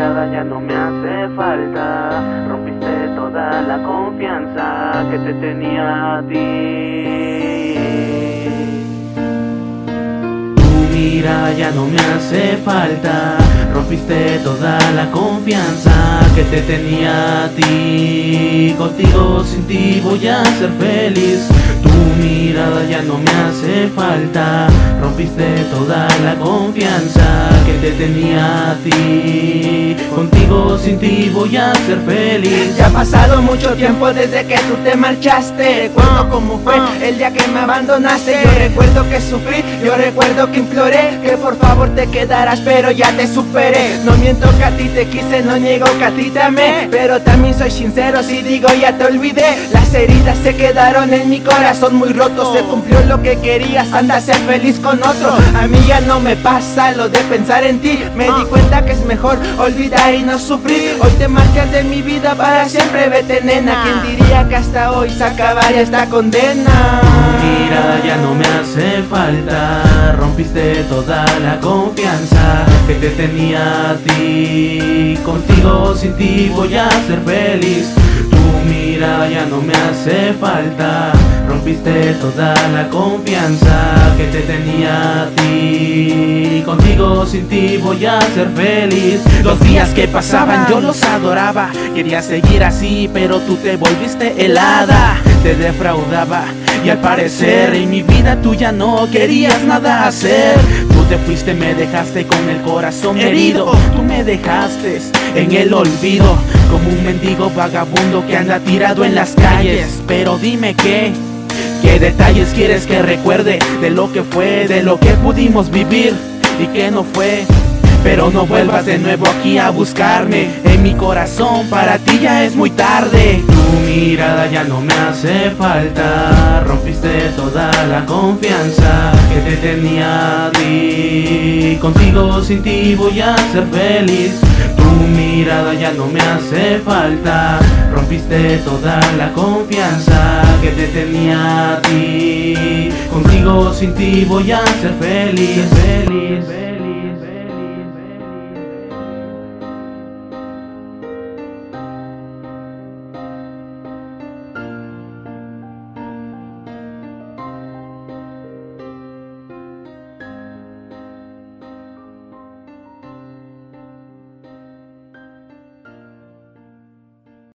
Tu mirada ya no me hace falta. Rompiste toda la confianza que te tenía a ti. Tu mirada ya no me hace falta. Rompiste toda la confianza que te tenía a ti. Contigo sin ti voy a ser feliz. Ya no me hace falta, rompiste toda la confianza que te tenía a ti. Contigo sin ti voy a ser feliz. Ya ha pasado mucho tiempo desde que tú te marchaste. Recuerdo cómo fue el día que me abandonaste. Yo recuerdo que sufrí, yo recuerdo que imploré que por favor te quedaras, pero ya te superé. No miento que a ti te quise, no niego que a ti te amé. Pero también soy sincero si digo ya te olvidé. Las heridas se quedaron en mi corazón muy roto. Se cumplió lo que querías, anda a ser feliz con otro. A mí ya no me pasa lo de pensar en ti. Me di cuenta que es mejor olvidar y no sufrir. Hoy te marchas de mi vida para siempre, vete nena. ¿Quién diría que hasta hoy se acabaría esta condena? Mira, ya no me hace falta. Rompiste toda la confianza que te tenía a ti. Contigo, sin ti voy a ser feliz. Tu mirada ya no me hace falta. Rompiste toda la confianza que te tenía a ti. Contigo, sin ti voy a ser feliz. Los días que pasaban yo los adoraba. Quería seguir así, pero tú te volviste helada. Te defraudaba. Y al parecer en mi vida tú ya no querías nada hacer. Tú te fuiste, me dejaste con el corazón herido. Tú me dejaste en el olvido, como un mendigo vagabundo que anda tirado en las calles. Pero dime qué. ¿Qué detalles quieres que recuerde de lo que fue, de lo que pudimos vivir y que no fue? Pero no vuelvas de nuevo aquí a buscarme. En mi corazón para ti ya es muy tarde. Tu mirada ya no me hace falta. Rompiste toda la confianza que te tenía a ti. Contigo sin ti voy a ser feliz. Tu mirada ya no me hace falta. Rompiste toda la confianza que te tenía a ti. Contigo sin ti voy a ser feliz, feliz. feliz.